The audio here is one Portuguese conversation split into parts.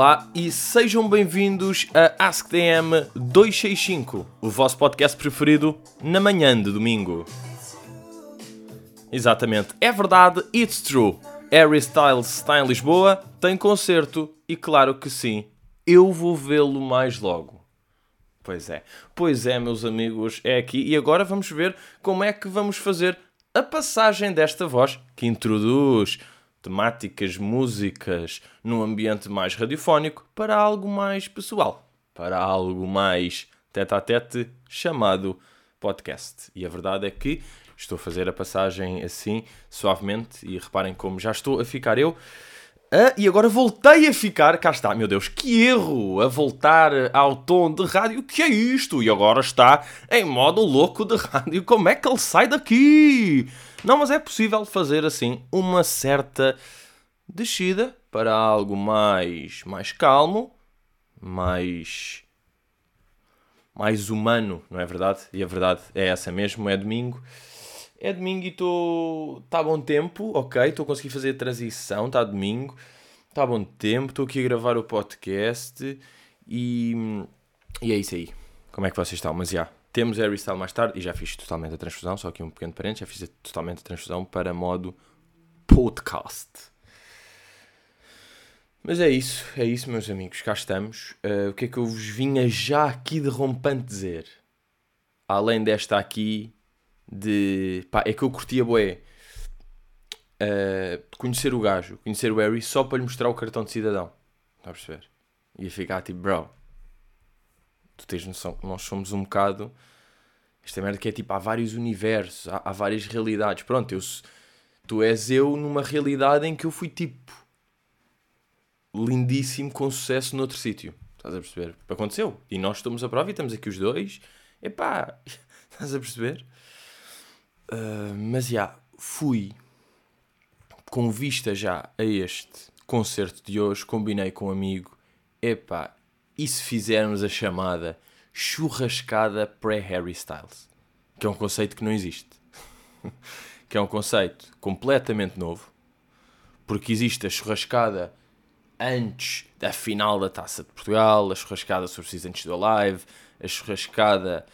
Olá e sejam bem-vindos a AskDM 265, o vosso podcast preferido na manhã de domingo. Exatamente, é verdade, it's true. Harry Styles está em Lisboa, tem concerto e claro que sim, eu vou vê-lo mais logo. Pois é, pois é, meus amigos, é aqui e agora vamos ver como é que vamos fazer a passagem desta voz que introduz temáticas, músicas num ambiente mais radiofónico para algo mais pessoal, para algo mais tete a tete chamado podcast. E a verdade é que estou a fazer a passagem assim, suavemente, e reparem como já estou a ficar eu. Ah, e agora voltei a ficar, cá está, meu Deus, que erro! A voltar ao tom de rádio, que é isto? E agora está em modo louco de rádio, como é que ele sai daqui? Não, mas é possível fazer assim uma certa descida para algo mais, mais calmo, mais mais humano, não é verdade? E a verdade é essa mesmo, é domingo. É domingo e estou. Está bom tempo, ok. Estou a conseguir fazer a transição, está domingo. Está bom tempo, estou aqui a gravar o podcast e. E é isso aí. Como é que vocês estão? Mas já. Temos Harry Style mais tarde e já fiz totalmente a transfusão, só aqui um pequeno parente, já fiz totalmente a transfusão para modo podcast. Mas é isso, é isso, meus amigos, cá estamos. Uh, o que é que eu vos vinha já aqui de rompante dizer? Além desta aqui de. pá, é que eu curtia boé. Uh, conhecer o gajo, conhecer o Harry só para lhe mostrar o cartão de cidadão. Está a perceber? Ia ficar tipo, bro, tu tens noção que nós somos um bocado. Esta merda que é tipo, há vários universos, há, há várias realidades. Pronto, eu, tu és eu numa realidade em que eu fui tipo lindíssimo com sucesso noutro sítio. Estás a perceber? Aconteceu. E nós estamos a prova e estamos aqui os dois. Epá, estás a perceber? Uh, mas já, fui com vista já a este concerto de hoje, combinei com um amigo. Epá, e se fizermos a chamada churrascada pré-Harry Styles? Que é um conceito que não existe. que é um conceito completamente novo. Porque existe a churrascada antes da final da Taça de Portugal, a churrascada sobre antes do live, a churrascada.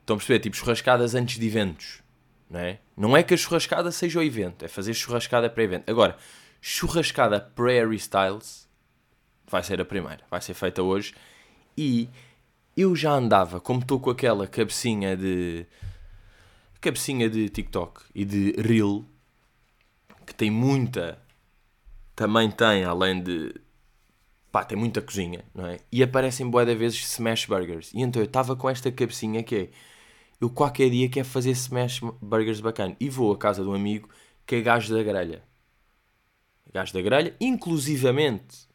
Estão a perceber? Tipo, churrascadas antes de eventos. Não é? não é que a churrascada seja o evento, é fazer churrascada pré-evento. Agora, churrascada pré-Harry Styles vai ser a primeira, vai ser feita hoje. E eu já andava, como estou com aquela cabecinha de. cabecinha de TikTok e de Reel, que tem muita. também tem, além de. pá, tem muita cozinha, não é? E aparecem boa de vezes smash burgers. E então eu estava com esta cabecinha que é. Eu qualquer dia quero fazer smash burgers bacana. E vou à casa de um amigo que é gajo da grelha. Gajo da grelha, inclusivamente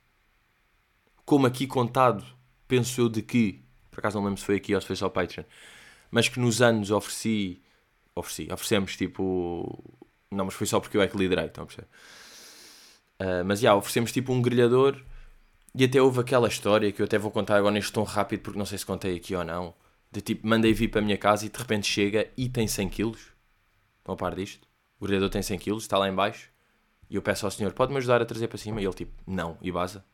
como aqui contado, penso eu de que, por acaso não lembro se foi aqui ou se foi só o Patreon, mas que nos anos ofereci, ofereci, oferecemos tipo, não, mas foi só porque eu é que liderei, estão a perceber? Uh, mas já, yeah, oferecemos tipo um grelhador e até houve aquela história que eu até vou contar agora neste tom rápido porque não sei se contei aqui ou não. De tipo, mandei vir para a minha casa e de repente chega e tem 100 kg. Estão a par disto? O grelhador tem 100 kg, está lá em baixo. E eu peço ao senhor, pode-me ajudar a trazer para cima? E ele tipo, não, e baza.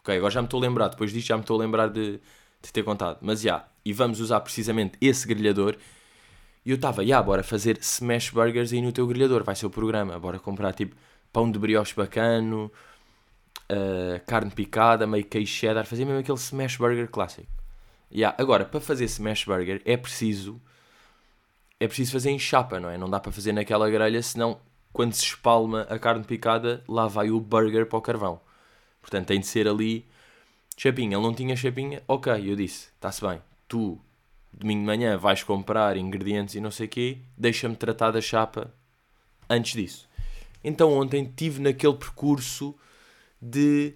Ok, agora já me estou a lembrar, depois disto já me estou a lembrar de, de ter contado. Mas já, e vamos usar precisamente esse grelhador. E eu estava, já, bora fazer smash burgers aí no teu grelhador, vai ser o programa. Bora comprar tipo pão de brioche bacano, uh, carne picada, meio queijo cheddar, fazer mesmo aquele smash burger clássico. Yeah. Agora, para fazer smash burger é preciso é preciso fazer em chapa, não é? Não dá para fazer naquela grelha, senão quando se espalma a carne picada, lá vai o burger para o carvão. Portanto, tem de ser ali chapinha. Ele não tinha chapinha, ok, eu disse, está-se bem. Tu, domingo de manhã, vais comprar ingredientes e não sei o quê, deixa-me tratar da chapa antes disso. Então ontem tive naquele percurso de,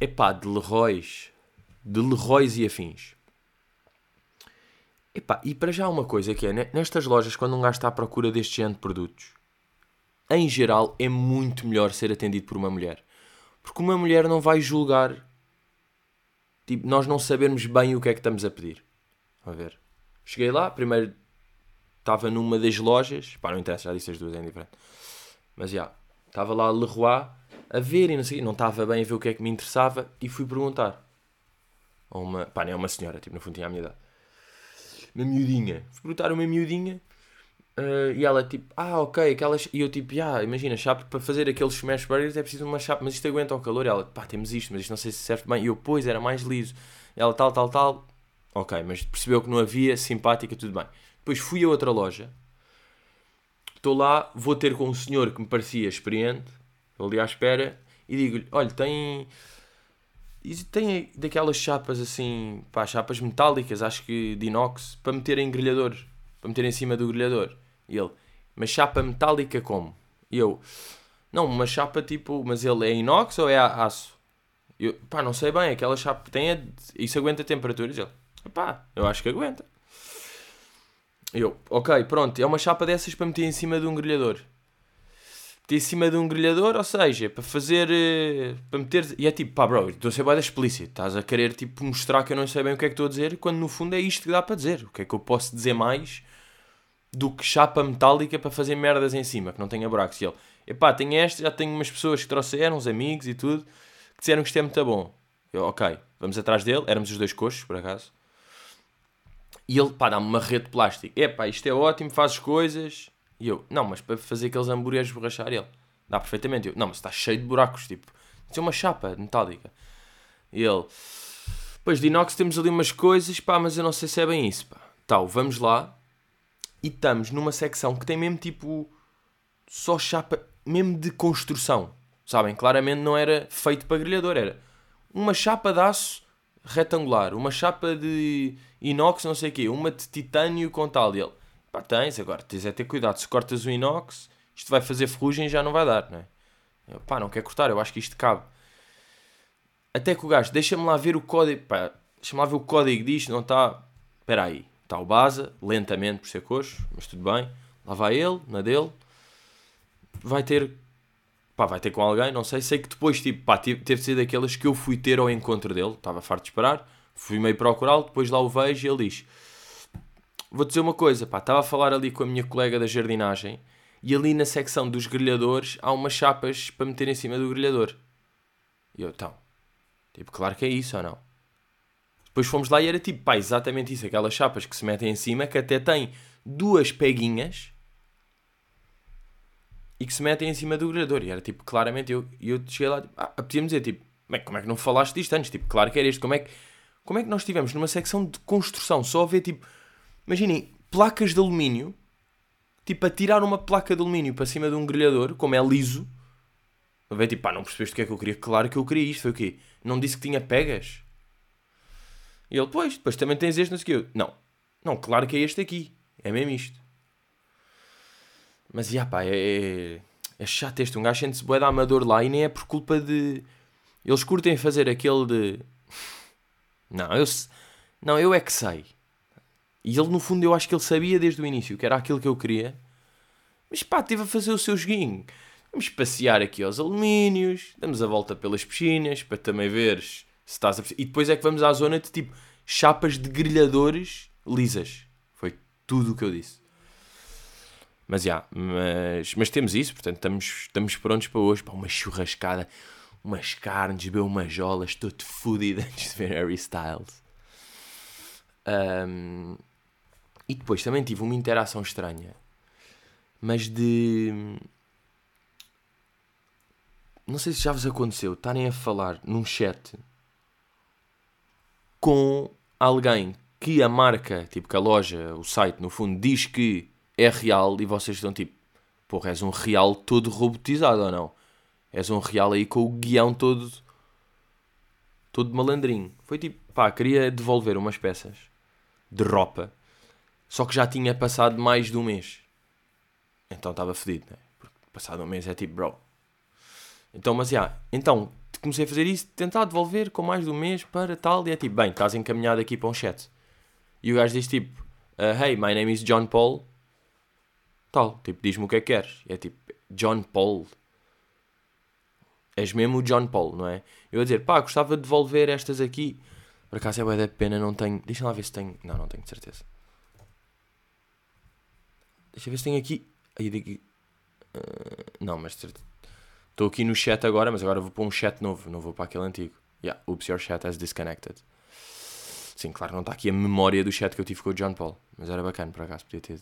epá, de Leroy's, de Leroy's e afins. Epá, e para já uma coisa que é, nestas lojas, quando um gajo está à procura deste género de produtos, em geral é muito melhor ser atendido por uma mulher. Porque uma mulher não vai julgar tipo, nós não sabermos bem o que é que estamos a pedir. A ver. Cheguei lá, primeiro estava numa das lojas, pá, não interessa, já disse as duas, é indiferente. Mas já, estava lá Leroy, a ver e não sei, não estava bem a ver o que é que me interessava e fui perguntar a uma, pá, nem é uma senhora, tipo, no fundo tinha a minha idade. Uma miudinha. Fui perguntar uma miudinha uh, e ela tipo, ah, ok, aquelas. E eu tipo, ah, imagina, chapa para fazer aqueles smash burgers é preciso uma chapa, mas isto aguenta o calor. E ela, pá, temos isto, mas isto não sei se serve bem. E eu, pois, era mais liso. E ela, tal, tal, tal. Ok, mas percebeu que não havia, simpática, tudo bem. Depois fui a outra loja. Estou lá, vou ter com um senhor que me parecia experiente, ali à espera, e digo-lhe: olha, tem e tem daquelas chapas assim, pá, chapas metálicas, acho que de inox, para meter em grelhador, para meter em cima do grelhador. E ele, mas chapa metálica como? E eu, não, uma chapa tipo, mas ele é inox ou é aço? Eu, pá, não sei bem, aquela chapa tem, a, isso aguenta temperaturas? Ele, pá, eu acho que aguenta. Eu, ok, pronto, é uma chapa dessas para meter em cima de um grelhador em cima de um grelhador, ou seja, para fazer. Eh, para meter. E é tipo, pá, bro, estou a ser bem explícito. Estás a querer tipo mostrar que eu não sei bem o que é que estou a dizer, quando no fundo é isto que dá para dizer. O que é que eu posso dizer mais do que chapa metálica para fazer merdas em cima, que não tenha buracos? E ele, epá, tenho esta, já tenho umas pessoas que trouxeram, uns amigos e tudo, que disseram que isto é muito bom. Eu, ok, vamos atrás dele, éramos os dois coxos, por acaso. E ele, pá, dá-me uma rede de plástico. Epá, isto é ótimo, fazes coisas e eu, não, mas para fazer aqueles hambúrgueres borrachar ele, dá perfeitamente. Eu, não, mas está cheio de buracos, tipo, isso é uma chapa metálica. E ele, pois de inox temos ali umas coisas, pá, mas eu não sei se é bem isso, pá. Tal, vamos lá e estamos numa secção que tem mesmo tipo só chapa, mesmo de construção, sabem? Claramente não era feito para grelhador, era uma chapa de aço retangular, uma chapa de inox, não sei o quê, uma de titânio com tal. E ele, Pá, tens, agora tens é ter cuidado. Se cortas o inox, isto vai fazer ferrugem e já não vai dar, não é? Eu, pá, não quer cortar, eu acho que isto cabe. Até que o gajo, deixa-me lá ver o código, pá, deixa-me lá ver o código disto, não está. Espera aí, está o base, lentamente por ser coxo, mas tudo bem. Lá vai ele, na dele. Vai ter, pá, vai ter com alguém, não sei. Sei que depois, tipo, pá, teve, teve de ser daquelas que eu fui ter ao encontro dele, estava farto de esperar. Fui meio procurá-lo, depois lá o vejo e ele diz vou dizer uma coisa, pá, estava a falar ali com a minha colega da jardinagem e ali na secção dos grelhadores há umas chapas para meter em cima do grelhador. E eu, então, tipo, claro que é isso ou não? Depois fomos lá e era tipo, pá, exatamente isso, aquelas chapas que se metem em cima que até têm duas peguinhas e que se metem em cima do grelhador. E era tipo, claramente, eu, eu cheguei lá, tipo, ah, apetia-me dizer, tipo, como é que não falaste disto antes? Tipo, claro que era este, como é que, como é que nós estivemos numa secção de construção só a ver, tipo, Imaginem, placas de alumínio, tipo a tirar uma placa de alumínio para cima de um grelhador, como é liso. A ver, tipo, pá, não percebeste o que é que eu queria? Claro que eu queria isto. Foi o quê? Não disse que tinha pegas? E ele, pois, depois também tens este, não sei o quê. Não, não, claro que é este aqui. É mesmo isto. Mas, já pá, é, é, é chato este. Um gajo sente-se bué de amador lá e nem é por culpa de... Eles curtem fazer aquele de... Não, eu... Não, eu é que sei. E ele, no fundo, eu acho que ele sabia desde o início que era aquilo que eu queria. Mas pá, teve a fazer o seu joguinho. Vamos passear aqui aos alumínios, damos a volta pelas piscinas para também veres se estás a E depois é que vamos à zona de tipo chapas de grelhadores lisas. Foi tudo o que eu disse. Mas já, mas, mas temos isso, portanto estamos, estamos prontos para hoje. Para uma churrascada, umas carnes, beber umas jolas, todo fodido antes de ver Harry Styles. Um, e depois também tive uma interação estranha, mas de. Não sei se já vos aconteceu estarem a falar num chat com alguém que a marca, tipo que a loja, o site, no fundo, diz que é real e vocês estão tipo, porra, és um real todo robotizado ou não? És um real aí com o guião todo, todo malandrinho. Foi tipo, pá, queria devolver umas peças de roupa só que já tinha passado mais de um mês. Então estava fedido, né? Porque passado um mês é tipo, bro. Então, mas já, yeah, então comecei a fazer isso, tentar devolver com mais de um mês para tal, e é tipo, bem, estás encaminhado aqui para um chat. E o gajo diz tipo, uh, hey, my name is John Paul. Tal, tipo, diz-me o que é que queres. E é tipo, John Paul. És mesmo o John Paul, não é? Eu a dizer, pá, gostava de devolver estas aqui. Por acaso é bem da pena, não tenho. Deixa lá ver se tenho. Não, não tenho certeza. Deixa eu ver se tem aqui. Aí daqui. Uh, não, mas. Estou aqui no chat agora, mas agora vou para um chat novo, não vou para aquele antigo. Yeah, oops, your chat has disconnected. Sim, claro, não está aqui a memória do chat que eu tive com o John Paul, mas era bacana, por acaso, podia ter,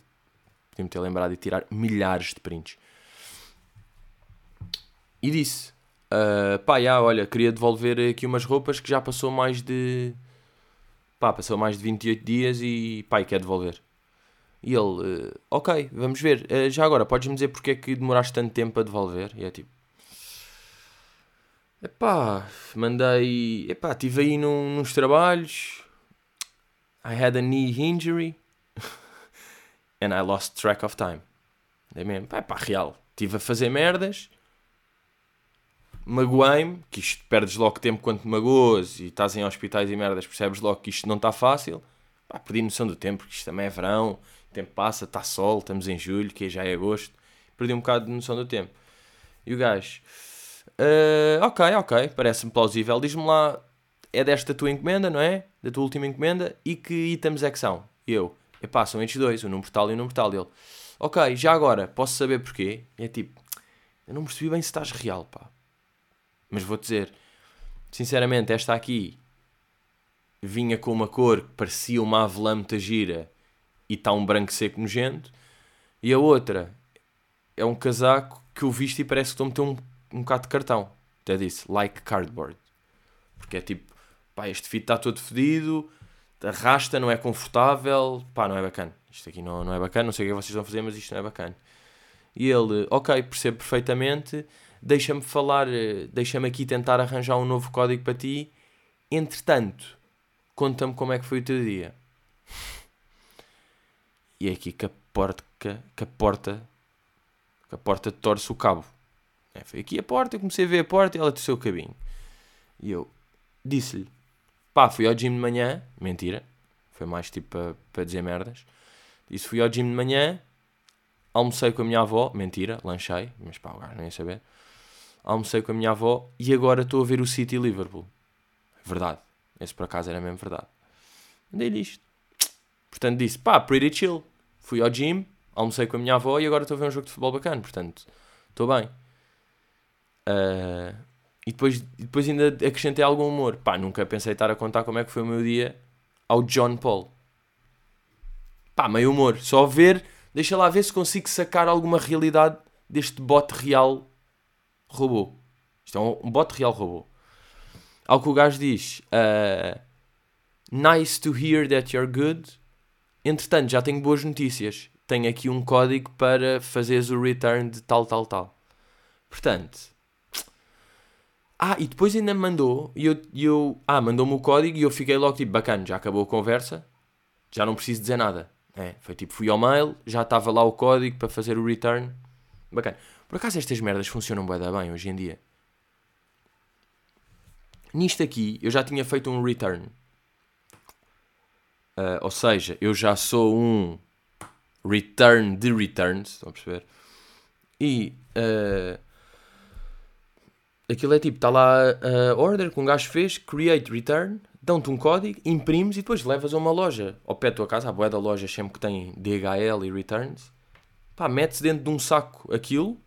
podia-me ter lembrado de tirar milhares de prints. E disse, uh, pá, já, olha, queria devolver aqui umas roupas que já passou mais de, pá, passou mais de 28 dias e, pá, e quer devolver. E ele, uh, ok, vamos ver, uh, já agora, podes-me dizer porque é que demoraste tanto tempo a devolver? E é tipo, Epá, mandei. Epá, estive aí num, nos trabalhos. I had a knee injury. And I lost track of time. É mesmo. Pá, pá, real. Estive a fazer merdas. Magoei-me. Que isto perdes logo tempo quando te magoas e estás em hospitais e merdas. Percebes logo que isto não está fácil. Pá, perdi noção do tempo. Porque isto também é verão. O tempo passa, está sol. Estamos em julho, que já é agosto. Perdi um bocado de noção do tempo. E o gajo. Uh, ok, ok, parece-me plausível. Diz-me lá, é desta tua encomenda, não é? Da tua última encomenda, e que itens é que são? E eu, epá, são estes dois, o número tal e o número tal dele. Ok, já agora, posso saber porquê? E é tipo, eu não percebi bem se estás real, pá. Mas vou dizer, sinceramente, esta aqui vinha com uma cor que parecia uma avelã gira e está um branco seco nojento. E a outra é um casaco que eu visto e parece que estou a meter um um bocado de cartão. Até disse, like cardboard. Porque é tipo, pá, este fito está todo fedido, arrasta, não é confortável, pá, não é bacana. Isto aqui não, não é bacana, não sei o que vocês vão fazer, mas isto não é bacana. E ele, ok, percebo perfeitamente, deixa-me falar, deixa-me aqui tentar arranjar um novo código para ti. Entretanto, conta-me como é que foi o teu dia. E é aqui que a porta, que a porta, que a porta torce o cabo. É, foi aqui a porta, eu comecei a ver a porta e ela desceu o cabinho. E eu disse-lhe: pá, fui ao gym de manhã. Mentira, foi mais tipo para, dizer merdas. Disse: fui ao gym de manhã, almocei com a minha avó. Mentira, lanchei, mas pá, o gajo não ia saber. Almocei com a minha avó e agora estou a ver o City Liverpool. Verdade, esse por acaso era mesmo verdade. Dei-lhe isto. Portanto, disse: pá, pretty chill. Fui ao gym, almocei com a minha avó e agora estou a ver um jogo de futebol bacana. Portanto, estou bem. Uh, e depois, depois ainda acrescentei algum humor. Pá, nunca pensei estar a contar como é que foi o meu dia ao John Paul. Pá, meio humor. Só ver, deixa lá ver se consigo sacar alguma realidade deste bot real robô. Isto é um, um bot real robô. Ao que o gajo diz: uh, Nice to hear that you're good. Entretanto, já tenho boas notícias. Tenho aqui um código para fazeres o return de tal, tal, tal. Portanto, ah, e depois ainda me mandou, e eu, eu ah, mandou-me o código e eu fiquei logo tipo, bacana, já acabou a conversa, já não preciso dizer nada. É, foi tipo, fui ao mail, já estava lá o código para fazer o return. Bacana. Por acaso estas merdas funcionam bem, bem hoje em dia. Nisto aqui, eu já tinha feito um return. Uh, ou seja, eu já sou um return de returns, estão a perceber? E uh, Aquilo é tipo, está lá a order que um gajo fez, create return, dão-te um código, imprimes e depois levas a uma loja ao pé da tua casa, a boé da loja sempre que tem DHL e returns, pá, metes dentro de um saco aquilo,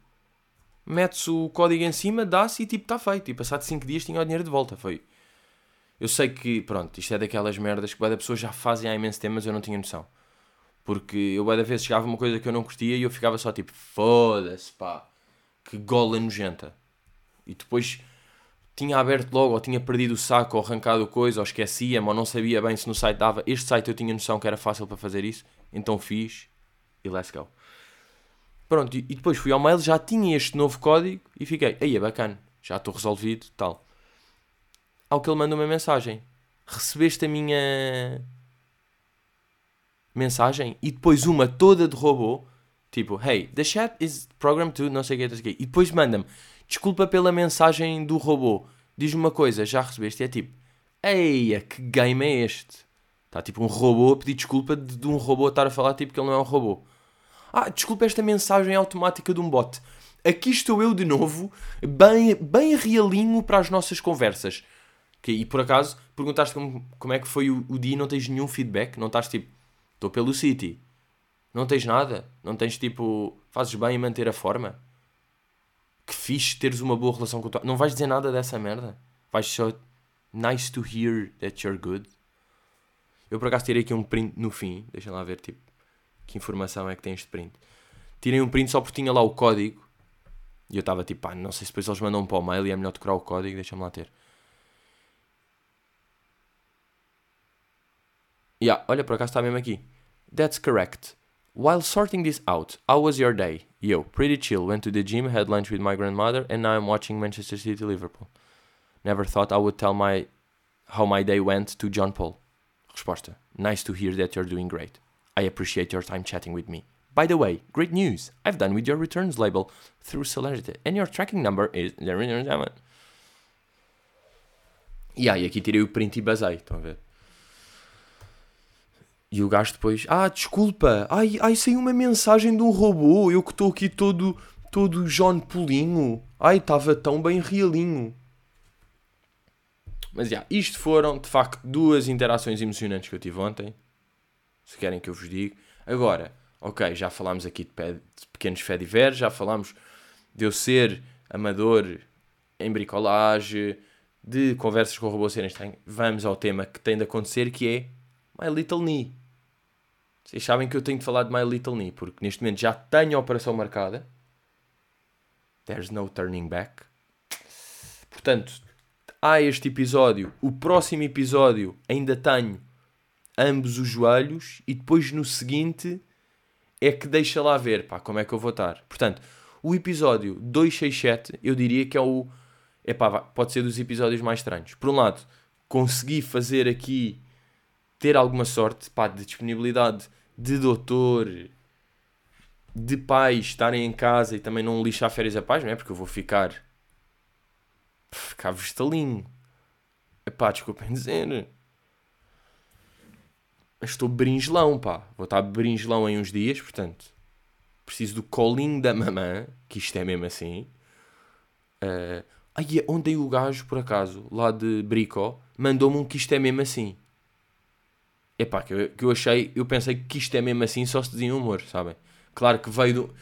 metes o código em cima, dá-se e tipo, está feito. E passado 5 dias tinha o dinheiro de volta, foi. Eu sei que, pronto, isto é daquelas merdas que da pessoa já fazem há imenso tempo, mas eu não tinha noção. Porque eu da vez chegava uma coisa que eu não curtia e eu ficava só tipo, foda-se, pá, que gola nojenta e depois tinha aberto logo, ou tinha perdido o saco, ou arrancado coisa, ou esquecia-me, ou não sabia bem se no site dava. Este site eu tinha noção que era fácil para fazer isso, então fiz e let's go. Pronto, e depois fui ao mail, já tinha este novo código e fiquei, aí é bacana, já estou resolvido, tal. Ao que ele manda uma mensagem: Recebeste a minha mensagem? E depois uma toda de robô, tipo, hey, the chat is programmed to não sei o que, não sei o que. E depois manda-me desculpa pela mensagem do robô. Diz-me uma coisa, já recebeste? E é tipo, eia, que game é este? Está tipo um robô a pedir desculpa de, de um robô estar a falar tipo que ele não é um robô. Ah, desculpa esta mensagem automática de um bot. Aqui estou eu de novo, bem, bem realinho para as nossas conversas. E por acaso, perguntaste como, como é que foi o, o dia e não tens nenhum feedback? Não estás tipo, estou pelo City. Não tens nada? Não tens tipo, fazes bem em manter a forma? que fixe teres uma boa relação com o. Não vais dizer nada dessa merda? Vais só... Nice to hear that you're good. Eu por acaso tirei aqui um print no fim. Deixa lá ver, tipo, que informação é que tem este print. Tirei um print só porque tinha lá o código. E eu estava tipo, pá, não sei se depois eles mandam para o mail e é melhor decorar o código. Deixa-me lá ter. Yeah, olha, por acaso está mesmo aqui. That's correct. While sorting this out, how was your day? Yo, pretty chill. Went to the gym, had lunch with my grandmother, and now I'm watching Manchester City Liverpool. Never thought I would tell my how my day went to John Paul. Resposta: Nice to hear that you're doing great. I appreciate your time chatting with me. By the way, great news! I've done with your returns label through Celerity, and your tracking number is. Yeah, e aqui tirei o print e basei, estão a ver? E o gajo depois, ah, desculpa, ai, ai, saiu uma mensagem de um robô, eu que estou aqui todo, todo John Polinho, ai, estava tão bem realinho. Mas já, isto foram de facto duas interações emocionantes que eu tive ontem. Se querem que eu vos diga. Agora, ok, já falámos aqui de, de pequenos fediveres, já falámos de eu ser amador em bricolagem, de conversas com o robô serem estranhas. Vamos ao tema que tem de acontecer, que é My Little Knee. Vocês sabem que eu tenho de falar de My Little Knee, porque neste momento já tenho a operação marcada. There's no turning back. Portanto, há este episódio. O próximo episódio ainda tenho ambos os joelhos e depois no seguinte é que deixa lá ver pá, como é que eu vou estar. Portanto, o episódio 267 eu diria que é o. Epá, pode ser dos episódios mais estranhos. Por um lado, consegui fazer aqui ter alguma sorte pá, de disponibilidade de doutor, de pais estarem em casa e também não lixar férias a paz, não é? Porque eu vou ficar. ficar vestalinho. Epá, desculpem dizer. Estou bringelão, pá. Vou estar bringelão em uns dias, portanto. Preciso do colinho da mamã, que isto é mesmo assim. Uh, aí, ontem o gajo, por acaso, lá de Bricó, mandou-me um que isto é mesmo assim. Epá, que eu, que eu achei, eu pensei que isto é mesmo assim só se dizia humor, sabem? Claro que veio do.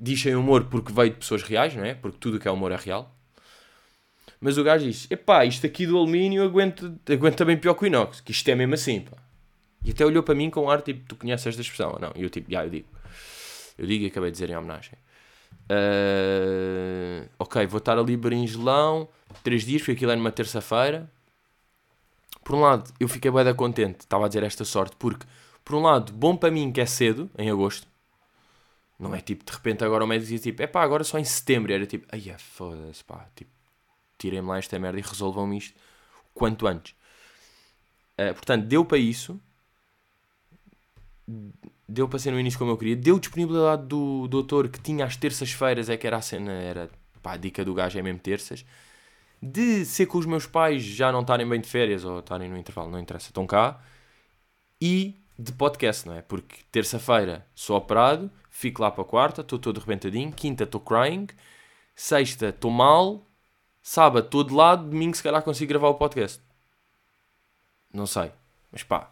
Diz em humor porque veio de pessoas reais, não é? Porque tudo que é humor é real. Mas o gajo diz: epá, isto aqui do alumínio aguenta, aguenta bem pior que o inox, que isto é mesmo assim, pá. E até olhou para mim com ar tipo: tu conheces esta expressão não? E eu tipo: já, eu digo. Eu digo e acabei de dizer em homenagem. Uh, ok, vou estar ali beringelão, três dias, porque aquilo é numa terça-feira. Por um lado, eu fiquei bem contente, estava a dizer esta sorte, porque, por um lado, bom para mim que é cedo, em agosto. Não é tipo, de repente agora o médico dizia tipo, é pá, agora só em setembro. Era tipo, ai é foda-se, pá, tipo, tirem-me lá esta merda e resolvam-me isto quanto antes. Uh, portanto, deu para isso. Deu para ser no início como eu queria. Deu disponibilidade do doutor que tinha às terças-feiras, é que era a cena, era pá, a dica do gajo é mesmo terças de ser com os meus pais já não estarem bem de férias ou estarem no intervalo, não interessa, estão cá, e de podcast, não é? Porque terça-feira sou operado, fico lá para a quarta, estou todo rebentadinho, quinta estou crying, sexta estou mal, sábado estou de lado, domingo se calhar consigo gravar o podcast. Não sei, mas pá.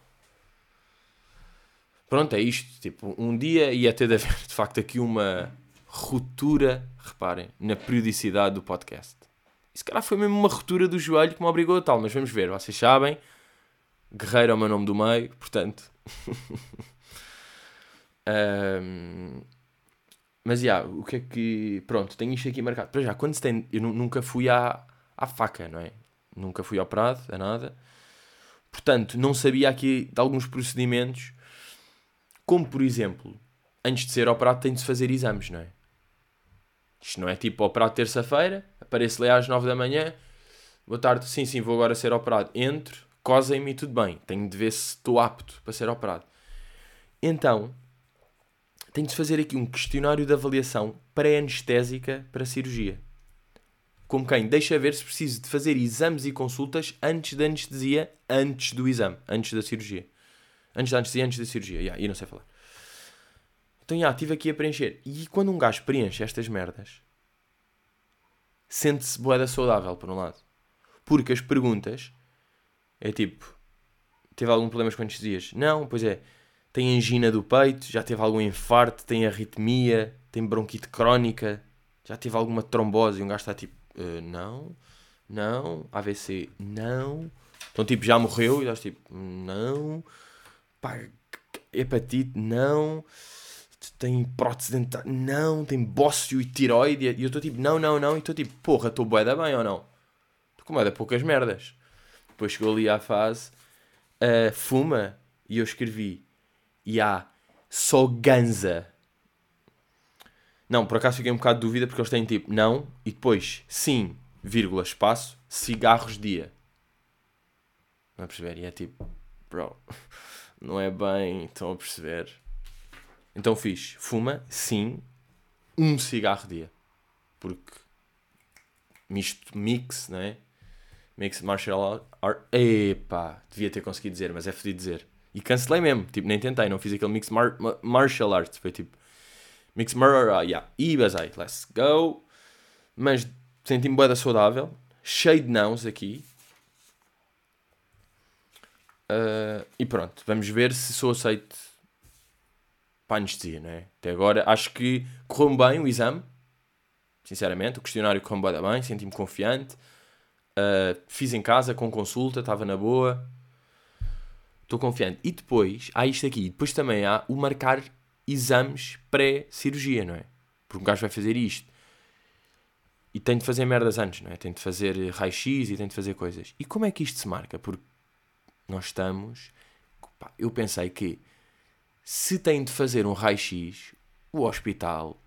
Pronto, é isto. Tipo, um dia ia ter de haver de facto aqui uma ruptura, reparem, na periodicidade do podcast. E se calhar foi mesmo uma ruptura do joelho que me obrigou a tal, mas vamos ver, vocês sabem. Guerreiro é o meu nome do meio, portanto. um, mas já, yeah, o que é que. Pronto, tenho isto aqui marcado. Para já, quando se tem. Eu nunca fui à, à faca, não é? Nunca fui operado, a nada. Portanto, não sabia aqui de alguns procedimentos, como por exemplo, antes de ser operado, tem de se fazer exames, não é? Isto não é tipo operado terça-feira, apareço lá às 9 da manhã, boa tarde, sim, sim, vou agora ser operado. Entro, cosem-me tudo bem. Tenho de ver se estou apto para ser operado. Então, tenho de fazer aqui um questionário de avaliação pré-anestésica para a cirurgia. Como quem deixa ver se preciso de fazer exames e consultas antes da anestesia, antes do exame, antes da cirurgia. Antes da anestesia, antes da cirurgia. Yeah, e não sei falar. Então, já, estive aqui a preencher. E quando um gajo preenche estas merdas, sente-se boeda saudável, por um lado. Porque as perguntas é tipo: teve algum problema com dias? Não, pois é. Tem angina do peito, já teve algum infarto, tem arritmia, tem bronquite crónica. Já tive alguma trombose e um gajo está tipo, uh, não, não, AVC, não. Então tipo, já morreu e estás tipo, não. Pá, hepatite, não. Tem prótese dentária, não. Tem bócio e tiroide. E eu estou tipo, não, não, não. E estou tipo, porra, estou bué da bem ou não? Estou com bué da poucas merdas. Depois chegou ali à fase, uh, fuma. E eu escrevi, e há só ganza. Não, por acaso fiquei um bocado de dúvida porque eles têm tipo não e depois sim, vírgula, espaço, cigarros dia. Não é perceber? E é tipo, bro, não é bem, estão a perceber? Então fiz, fuma, sim, um cigarro dia. Porque misto, mix, não é? Mix martial art. Epá, devia ter conseguido dizer, mas é fodido dizer. E cancelei mesmo, tipo, nem tentei, não fiz aquele mix mar martial arts. Foi tipo, mix martial, yeah. E basei, let's go. Mas senti-me boeda saudável, cheio de nãos aqui. Uh, e pronto, vamos ver se sou aceito para anestesia, não é? Até agora acho que correu bem o exame, sinceramente. O questionário correu bem, senti-me confiante. Uh, fiz em casa com consulta, estava na boa. Estou confiante. E depois, há isto aqui. Depois também há o marcar exames pré-cirurgia, não é? Porque um gajo vai fazer isto. E tem de fazer merdas antes, não é? Tem de fazer raio-x e tem de fazer coisas. E como é que isto se marca? Porque nós estamos. Eu pensei que se tem de fazer um raio-x, o hospital,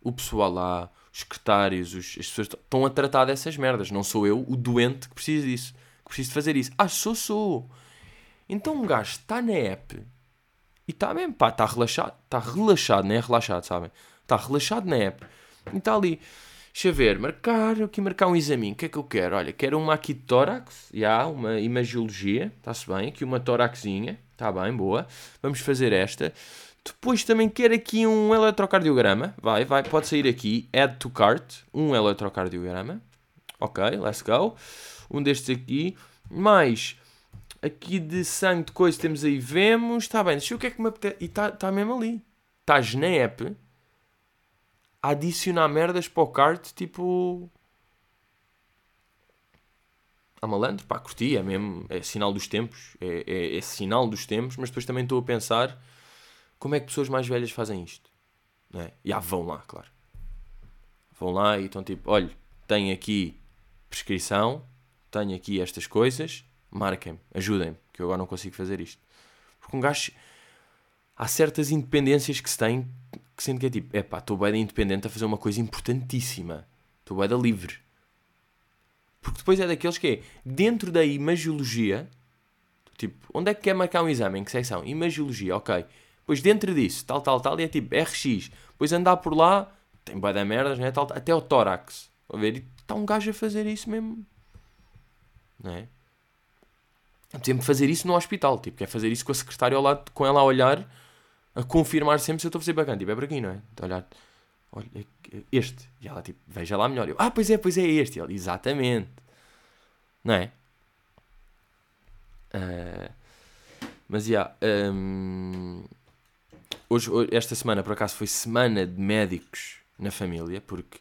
o pessoal lá, os secretários, os, as pessoas estão a tratar dessas merdas. Não sou eu o doente que precisa disso. Que preciso de fazer isso. Ah, sou, sou. Então um gajo está na app e está mesmo, pá, está relaxado, está relaxado, não é relaxado, sabem? Está relaxado na app e está ali. Deixa eu ver, marcar, aqui marcar um exame. O que é que eu quero? Olha, quero uma aqui de tórax, já, uma imagiologia, está-se bem. Aqui uma tóraxinha, está bem, boa. Vamos fazer esta. Depois também quero aqui um eletrocardiograma. Vai, vai, pode sair aqui. Add to cart, um eletrocardiograma. Ok, let's go. Um destes aqui. Mais aqui de sangue de coisa temos aí, vemos, está bem, deixa eu o que é que me apetece. E está tá mesmo ali. Estás na app a adicionar merdas para o kart, tipo. A malandro, pá, curti, é mesmo, é sinal dos tempos, é, é, é sinal dos tempos, mas depois também estou a pensar como é que pessoas mais velhas fazem isto. Não é? E ah, vão lá, claro. Vão lá e estão tipo, olha, tenho aqui prescrição, tenho aqui estas coisas, marquem-me, ajudem-me, que eu agora não consigo fazer isto. Porque um gajo. Há certas independências que se tem que sendo que é tipo, é pá, estou bem independente a fazer uma coisa importantíssima. Estou bem da livre. Porque depois é daqueles que é, dentro da imagiologia, tipo, onde é que quer marcar um exame? Em que secção? Imagiologia, ok. Depois dentro disso, tal, tal, tal, e é tipo RX. Depois andar por lá, tem bem da merdas, né? Tal, até o tórax. A ver? E está um gajo a fazer isso mesmo. Não é? sempre fazer isso no hospital, tipo, quer fazer isso com a secretária ao lado, com ela a olhar, a confirmar sempre se eu estou a fazer bacana, tipo, é para aqui, não é? Então, olhar, olha, este, e ela, tipo, veja lá melhor, eu, ah, pois é, pois é este, e ela, exatamente, não é? Uh, mas, já, yeah, um, hoje, esta semana, por acaso, foi semana de médicos na família, porque,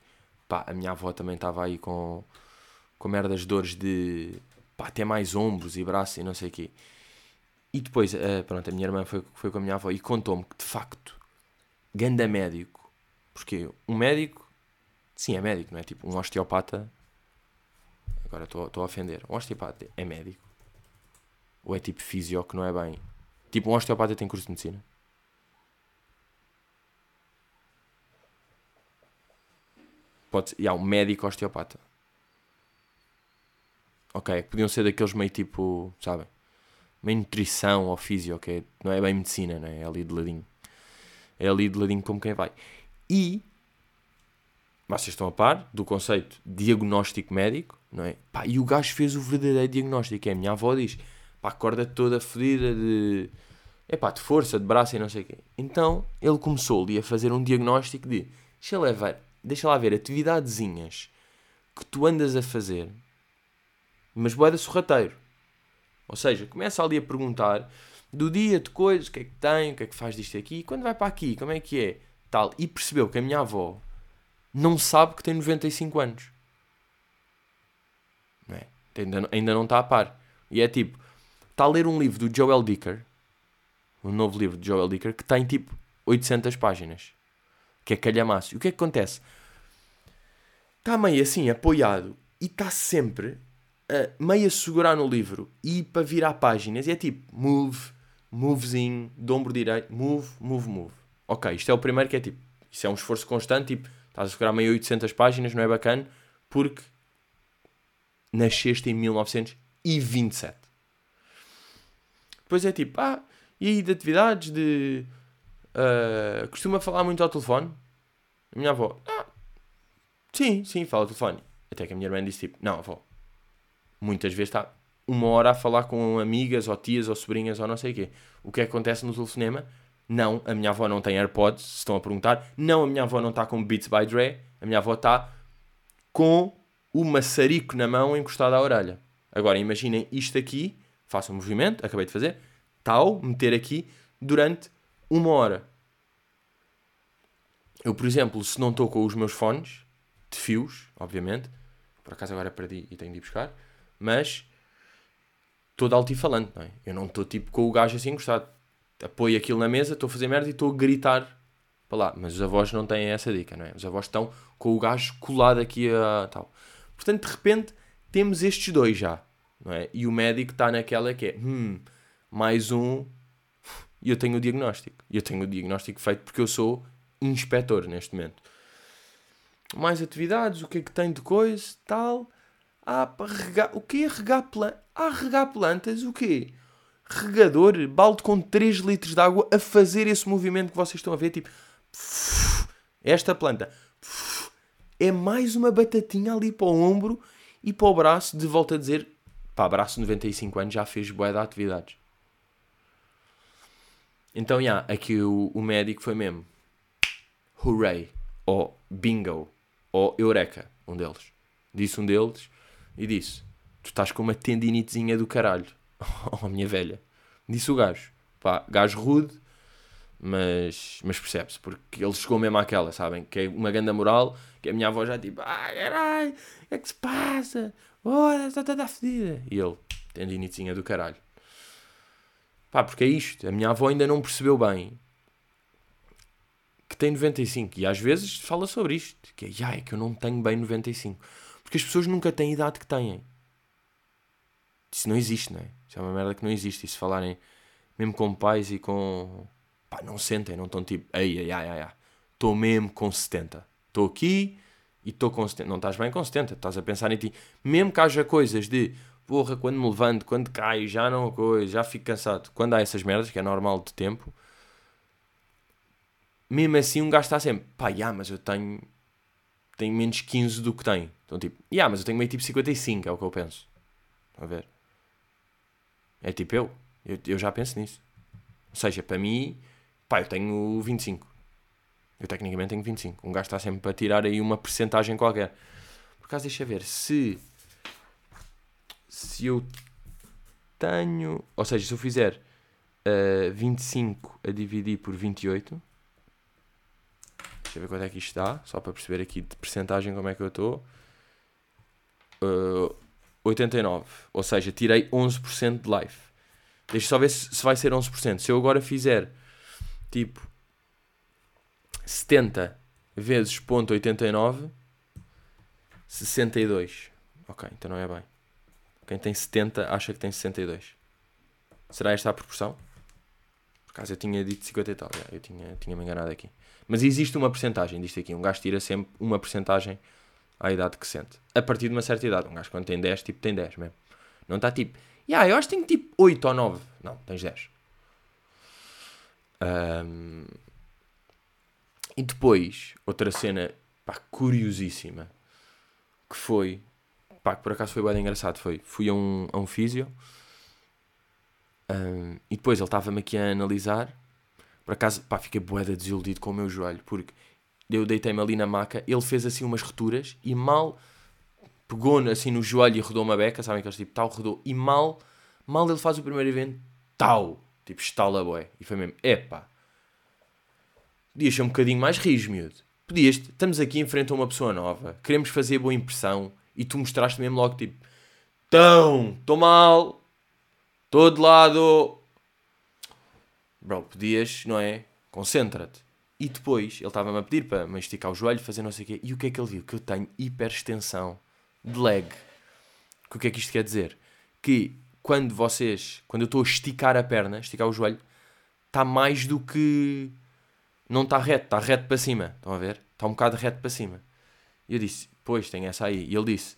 pá, a minha avó também estava aí com, com merdas dores de pá, até mais ombros e braços e não sei o quê. E depois, uh, pronto, a minha irmã foi, foi com a minha avó e contou-me que, de facto, ganda médico. Porque um médico, sim, é médico, não é? Tipo, um osteopata. Agora estou a ofender. Um osteopata é médico. Ou é tipo fisio, que não é bem. Tipo, um osteopata tem curso de medicina. Pode ser. E há um médico osteopata. Ok, podiam ser daqueles meio tipo, sabem? Meio nutrição ou físio, ok? Não é bem medicina, não é? É ali de ladinho. É ali de ladinho como quem vai. E, vocês estão a par do conceito diagnóstico médico, não é? Pá, e o gajo fez o verdadeiro diagnóstico. É, a minha avó diz, pá, a corda toda fodida de... É pá, de força, de braço e não sei o quê. Então, ele começou ali a fazer um diagnóstico de... Deixa lá ver, deixa lá ver atividadezinhas que tu andas a fazer mas boeda sorrateiro. Ou seja, começa ali a perguntar do dia de coisas, o que é que tem, o que é que faz disto aqui, quando vai para aqui, como é que é, tal. E percebeu que a minha avó não sabe que tem 95 anos. Não é? ainda, ainda não está a par. E é tipo, está a ler um livro do Joel Dicker, um novo livro de Joel Dicker, que tem tipo 800 páginas. Que é calhamaço. E o que é que acontece? Está meio assim, apoiado, e está sempre uh, meio a segurar no livro e para virar páginas. E é tipo, move, movezinho, de ombro direito, move, move, move. Ok, isto é o primeiro que é tipo, isso é um esforço constante, tipo, estás a segurar meio 800 páginas, não é bacana, porque nasceste em 1927. Depois é tipo, ah, e aí de atividades de. Uh, costuma falar muito ao telefone? A minha avó, ah, sim, sim, fala ao telefone. Até que a minha irmã disse tipo, não, avó, muitas vezes está uma hora a falar com amigas ou tias ou sobrinhas ou não sei o quê. O que acontece no telefonema? Não, a minha avó não tem AirPods, se estão a perguntar. Não, a minha avó não está com Beats by Dre. A minha avó está com o maçarico na mão encostado à orelha. Agora imaginem isto aqui, façam um movimento, acabei de fazer, tal, meter aqui durante uma hora. Eu, por exemplo, se não estou com os meus fones, de fios, obviamente, por acaso agora perdi e tenho de ir buscar, mas estou de altifalante, não é? Eu não estou tipo com o gajo assim encostado. Apoio aquilo na mesa, estou a fazer merda e estou a gritar para lá. Mas os avós não têm essa dica, não é? Os avós estão com o gajo colado aqui a tal. Portanto, de repente, temos estes dois já, não é? E o médico está naquela que é, hum, mais um, e eu tenho o diagnóstico. Eu tenho o diagnóstico feito porque eu sou inspetor neste momento. Mais atividades, o que é que tem de coisa, tal. Ah, para regar, o que é regar plantas? Ah, regar plantas, o quê? Regador, balde com 3 litros de água a fazer esse movimento que vocês estão a ver, tipo, esta planta é mais uma batatinha ali para o ombro e para o braço, de volta a dizer, pá, braço 95 anos já fez boa de atividades. Então, já, yeah, aqui o, o médico foi mesmo, hooray, ou bingo, ou eureka, um deles. Disse um deles e disse, tu estás com uma tendinitezinha do caralho, oh minha velha. Disse o gajo, pá, gajo rude, mas, mas percebe-se, porque ele chegou mesmo àquela, sabem? Que é uma grande moral, que a minha avó já tipo, ai caralho, o que é que se passa? Olha, está toda fedida. E ele, tendinitezinha do caralho. Pá, porque é isto, a minha avó ainda não percebeu bem que tem 95 e às vezes fala sobre isto, que é, ai, que eu não tenho bem 95. Porque as pessoas nunca têm a idade que têm. Isso não existe, não é? Isso é uma merda que não existe. E se falarem mesmo com pais e com pá, não sentem, não estão tipo, ai, ai, ai, ai, estou mesmo com 70. Estou aqui e estou com 70. Não estás bem com 70, estás a pensar em ti. Mesmo que haja coisas de, porra, quando me levanto, quando caio, já não coisa, já fico cansado. Quando há essas merdas, que é normal de tempo, mesmo assim um gajo está sempre, pá, já, mas eu tenho, tenho menos 15 do que tenho. Então tipo, já, mas eu tenho meio tipo 55, é o que eu penso. A ver? É tipo eu. Eu, eu já penso nisso. Ou seja, para mim, Pá, eu tenho 25. Eu tecnicamente tenho 25. Um gajo está sempre para tirar aí uma percentagem qualquer. Por acaso, deixa ver. Se. Se eu tenho. Ou seja, se eu fizer uh, eh, 25 a dividir por 28. Deixa eu ver quanto é que isto dá. Só para perceber aqui de percentagem como é que eu estou. Uh, 89. Ou seja, tirei 11% de life. Deixa só ver se, vai ser 11%. Se eu agora fizer tipo 70 vezes ponto 89 62 ok, então não é bem quem tem 70 acha que tem 62 será esta a proporção? por acaso eu tinha dito 50 e tal eu tinha, tinha me enganado aqui mas existe uma porcentagem disto aqui um gajo tira sempre uma porcentagem à idade que sente. A partir de uma certa idade. Um gajo quando tem 10 tipo tem 10 mesmo. Não está tipo yeah, eu acho que tenho tipo 8 ou 9 não, tens 10 um, e depois, outra cena pá, curiosíssima que foi, pá, que por acaso foi bem engraçado, foi, fui a um, a um físio um, e depois ele estava-me aqui a analisar, por acaso, pá, fiquei boeda desiludido com o meu joelho, porque eu deitei-me ali na maca, ele fez assim umas roturas e mal pegou assim no joelho e rodou uma beca, sabem aqueles tipo tal, rodou, e mal, mal ele faz o primeiro evento, tal, Tipo, estala boé. E foi mesmo, epá. Podia ser um bocadinho mais rijo, miúdo. Podias, estamos aqui em frente a uma pessoa nova, queremos fazer boa impressão e tu mostraste mesmo logo tipo, tão, estou mal, estou de lado. Bro, podias, não é? Concentra-te. E depois ele estava-me a pedir para me esticar o joelho, fazer não sei o quê. E o que é que ele viu? Que eu tenho hiperextensão de leg. Que o que é que isto quer dizer? Que quando vocês, quando eu estou a esticar a perna, esticar o joelho, está mais do que. Não está reto, está reto para cima. Estão a ver? Está um bocado reto para cima. E eu disse, pois, tem essa aí. E ele disse,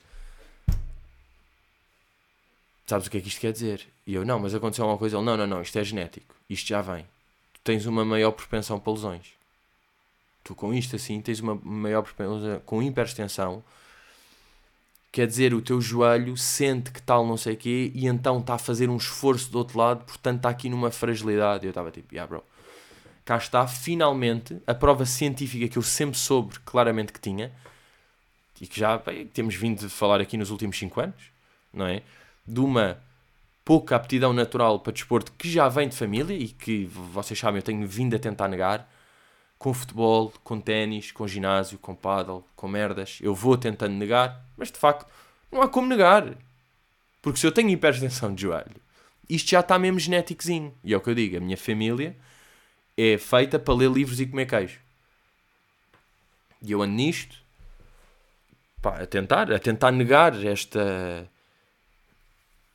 sabes o que é que isto quer dizer? E eu, não, mas aconteceu uma coisa. Ele, não, não, não, isto é genético. Isto já vem. Tu tens uma maior propensão para lesões. Tu com isto assim tens uma maior propensão, com hiperextensão, quer dizer, o teu joelho sente que tal não sei o quê e então está a fazer um esforço do outro lado, portanto está aqui numa fragilidade. Eu estava tipo, yeah bro, cá está, finalmente, a prova científica que eu sempre soube claramente que tinha, e que já bem, temos vindo a falar aqui nos últimos 5 anos, não é? De uma pouca aptidão natural para desporto que já vem de família e que vocês sabem, eu tenho vindo a tentar negar com futebol, com ténis, com ginásio, com paddle, com merdas. Eu vou tentando negar, mas de facto não há como negar. Porque se eu tenho hipertensão de joelho, isto já está mesmo genéticozinho. E é o que eu digo, a minha família é feita para ler livros e comer queijo. E eu ando nisto, pá, a tentar, a tentar negar esta,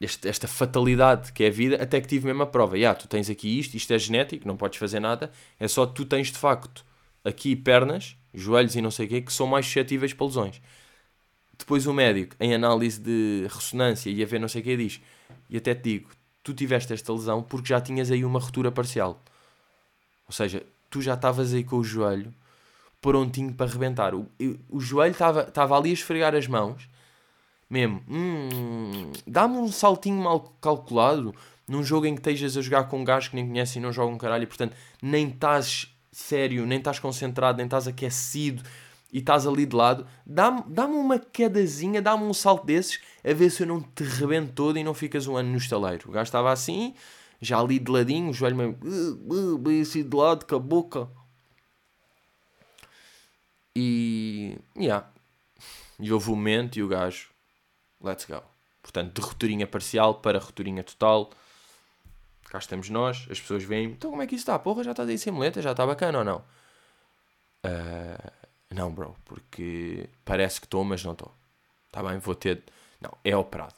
esta, esta fatalidade que é a vida, até que tive mesmo a prova. Yeah, tu tens aqui isto, isto é genético, não podes fazer nada, é só tu tens de facto aqui pernas, joelhos e não sei o quê, que são mais suscetíveis para lesões. Depois o médico, em análise de ressonância e a ver não sei o quê, diz, e até te digo, tu tiveste esta lesão porque já tinhas aí uma ruptura parcial. Ou seja, tu já estavas aí com o joelho prontinho para rebentar. O, o joelho estava ali a esfregar as mãos, mesmo, hum, dá-me um saltinho mal calculado num jogo em que estejas a jogar com um gajo que nem conhece e não joga um caralho, e portanto nem estás sério, nem estás concentrado, nem estás aquecido e estás ali de lado, dá-me dá uma quedazinha, dá-me um salto desses, a ver se eu não te rebento todo e não ficas um ano no estaleiro. O gajo estava assim, já ali de ladinho, o joelho meio uh, uh, bem assim de lado, com a boca. E. Yeah. E houve um momento e o gajo. Let's go. Portanto, de rupturinha parcial para rupturinha total. Cá estamos nós, as pessoas veem. Então como é que isso está? Porra, já estás aí sem muleta? Já está bacana ou não? Uh, não, bro, porque parece que estou, mas não estou. Está bem, vou ter. Não, é operado.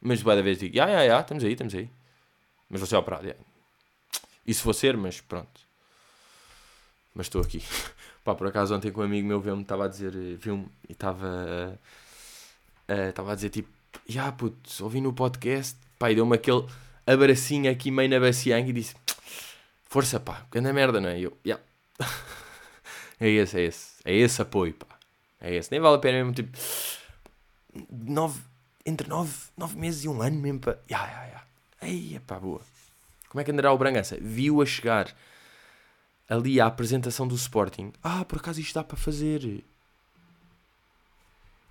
Mas de vez digo, ya, ya, ya, estamos aí, estamos aí. Mas vou ser operado, yeah. Isso vou ser, mas pronto. Mas estou aqui. Pá, por acaso ontem com um amigo meu viu-me, estava a dizer, viu-me e estava estava uh, a dizer tipo, ya yeah, puto, ouvi no podcast, pá, e deu-me aquele abracinho aqui meio na bacianga e disse, força pá, grande merda, não é? E eu, ya. Yeah. é esse, é esse, é esse apoio, pá. É esse, nem vale a pena mesmo, tipo, nove, entre nove, nove meses e um ano mesmo para, ya, ya, ya. Ei, pá, boa. Como é que andará o Brangança? Viu a chegar ali à apresentação do Sporting. Ah, por acaso isto dá para fazer.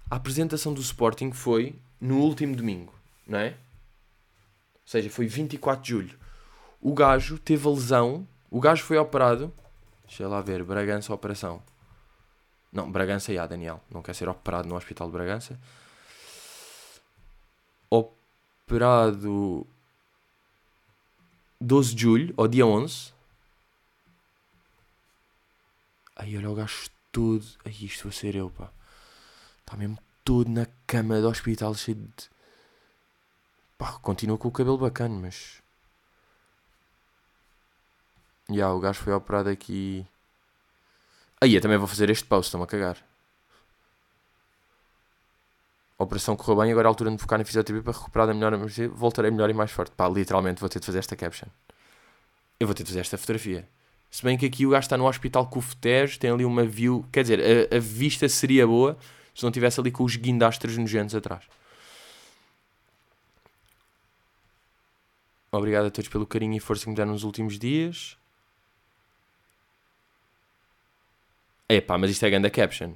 A apresentação do Sporting foi no último domingo, não é? Ou seja, foi 24 de julho. O gajo teve a lesão, o gajo foi operado. Deixa lá ver, Bragança operação. Não, Bragança, já, Daniel. Não quer ser operado no Hospital de Bragança. Operado 12 de julho, ao dia 11. Aí olha o gajo todo. Aí isto vai ser eu, pá. Está mesmo todo na cama do hospital, cheio de. Pá, continua com o cabelo bacana, mas. Já, yeah, o gajo foi operado aqui. Aí eu também vou fazer este post, estão a cagar. A operação correu bem, agora é a altura de focar na fisioterapia para recuperar da melhor voltarei melhor e mais forte. Pá, literalmente vou ter de fazer esta caption. Eu vou ter de fazer esta fotografia. Se bem que aqui o gajo está no hospital com o Futejo, tem ali uma view. Quer dizer, a, a, vista seria boa se não tivesse ali com os guindastres nojentos atrás. Obrigado a todos pelo carinho e força que me deram nos últimos dias. Epá, mas isto é grande caption.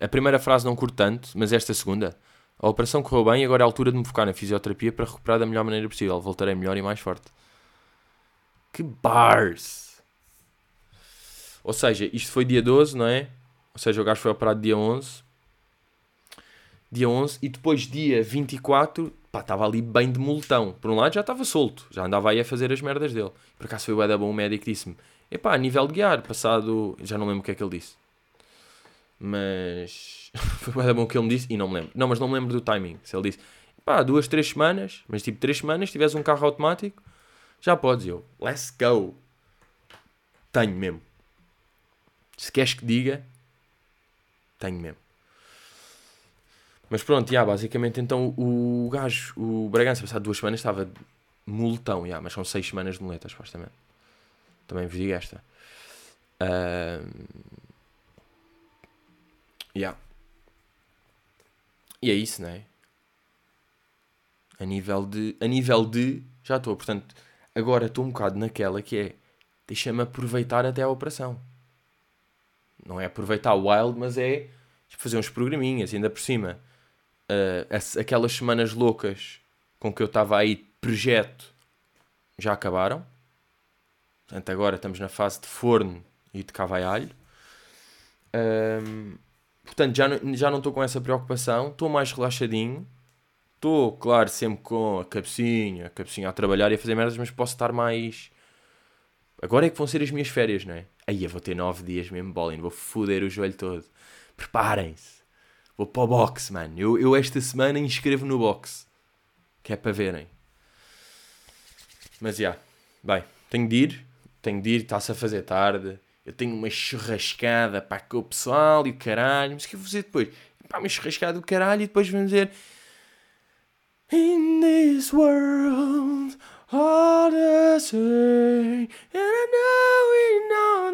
A primeira frase não curto tanto, mas esta segunda. A operação correu bem e agora é a altura de me focar na fisioterapia para recuperar da melhor maneira possível. Voltarei melhor e mais forte. Que bars! Ou seja, isto foi dia 12, não é? Ou seja, o gajo foi operado dia 11. Dia 11 e depois dia 24, pá, estava ali bem de multão. Por um lado já estava solto, já andava aí a fazer as merdas dele. Por acaso foi o Eda Bom, o médico disse-me, epá, a nível de guiar, passado, já não lembro o que é que ele disse. Mas foi o Eda Bom que ele me disse e não me lembro. Não, mas não me lembro do timing. Se ele disse, pá, duas, três semanas, mas tipo três semanas, se tiveres um carro automático, já podes. Eu, let's go. Tenho mesmo. Se queres que diga, tenho mesmo. Mas pronto, já, basicamente então o gajo, o Bragança, passado duas semanas estava multão, já, mas são seis semanas de muleta, supostamente. Também vos digo esta. Uh... Yeah. E é isso, não é? A nível de. A nível de. Já estou, portanto, agora estou um bocado naquela que é. Deixa-me aproveitar até a operação. Não é aproveitar o wild, mas é fazer uns programinhas, ainda por cima. Uh, aquelas semanas loucas com que eu estava aí projeto já acabaram. Portanto, agora estamos na fase de forno e de cavaialho. Um, portanto, já já não estou com essa preocupação. Estou mais relaxadinho. Estou, claro, sempre com a cabecinha, a cabecinha a trabalhar e a fazer merdas, mas posso estar mais. Agora é que vão ser as minhas férias, não é? Aí eu vou ter nove dias mesmo bowling, vou foder o joelho todo. Preparem-se. Vou para o boxe, mano. Eu, eu esta semana inscrevo no boxe. Que é para verem. Mas já. Yeah. Bem, tenho de ir. Tenho de ir, está-se a fazer tarde. Eu tenho uma churrascada para com o pessoal e o caralho. Mas o que eu vou fazer depois? Pá, uma churrascada do caralho e depois vamos dizer. In this world, all the same. And I know we know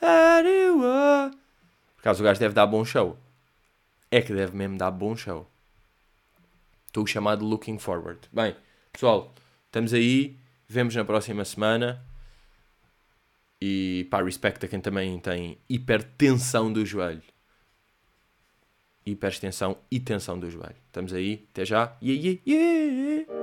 the you are. Por causa o gajo deve dar bom show é que deve mesmo dar bom show. Estou chamado Looking Forward. Bem, pessoal, estamos aí. Vemos na próxima semana. E pá, respect a quem também tem hipertensão do joelho. Hipertensão e tensão do joelho. Estamos aí. Até já. Yeah, yeah, yeah.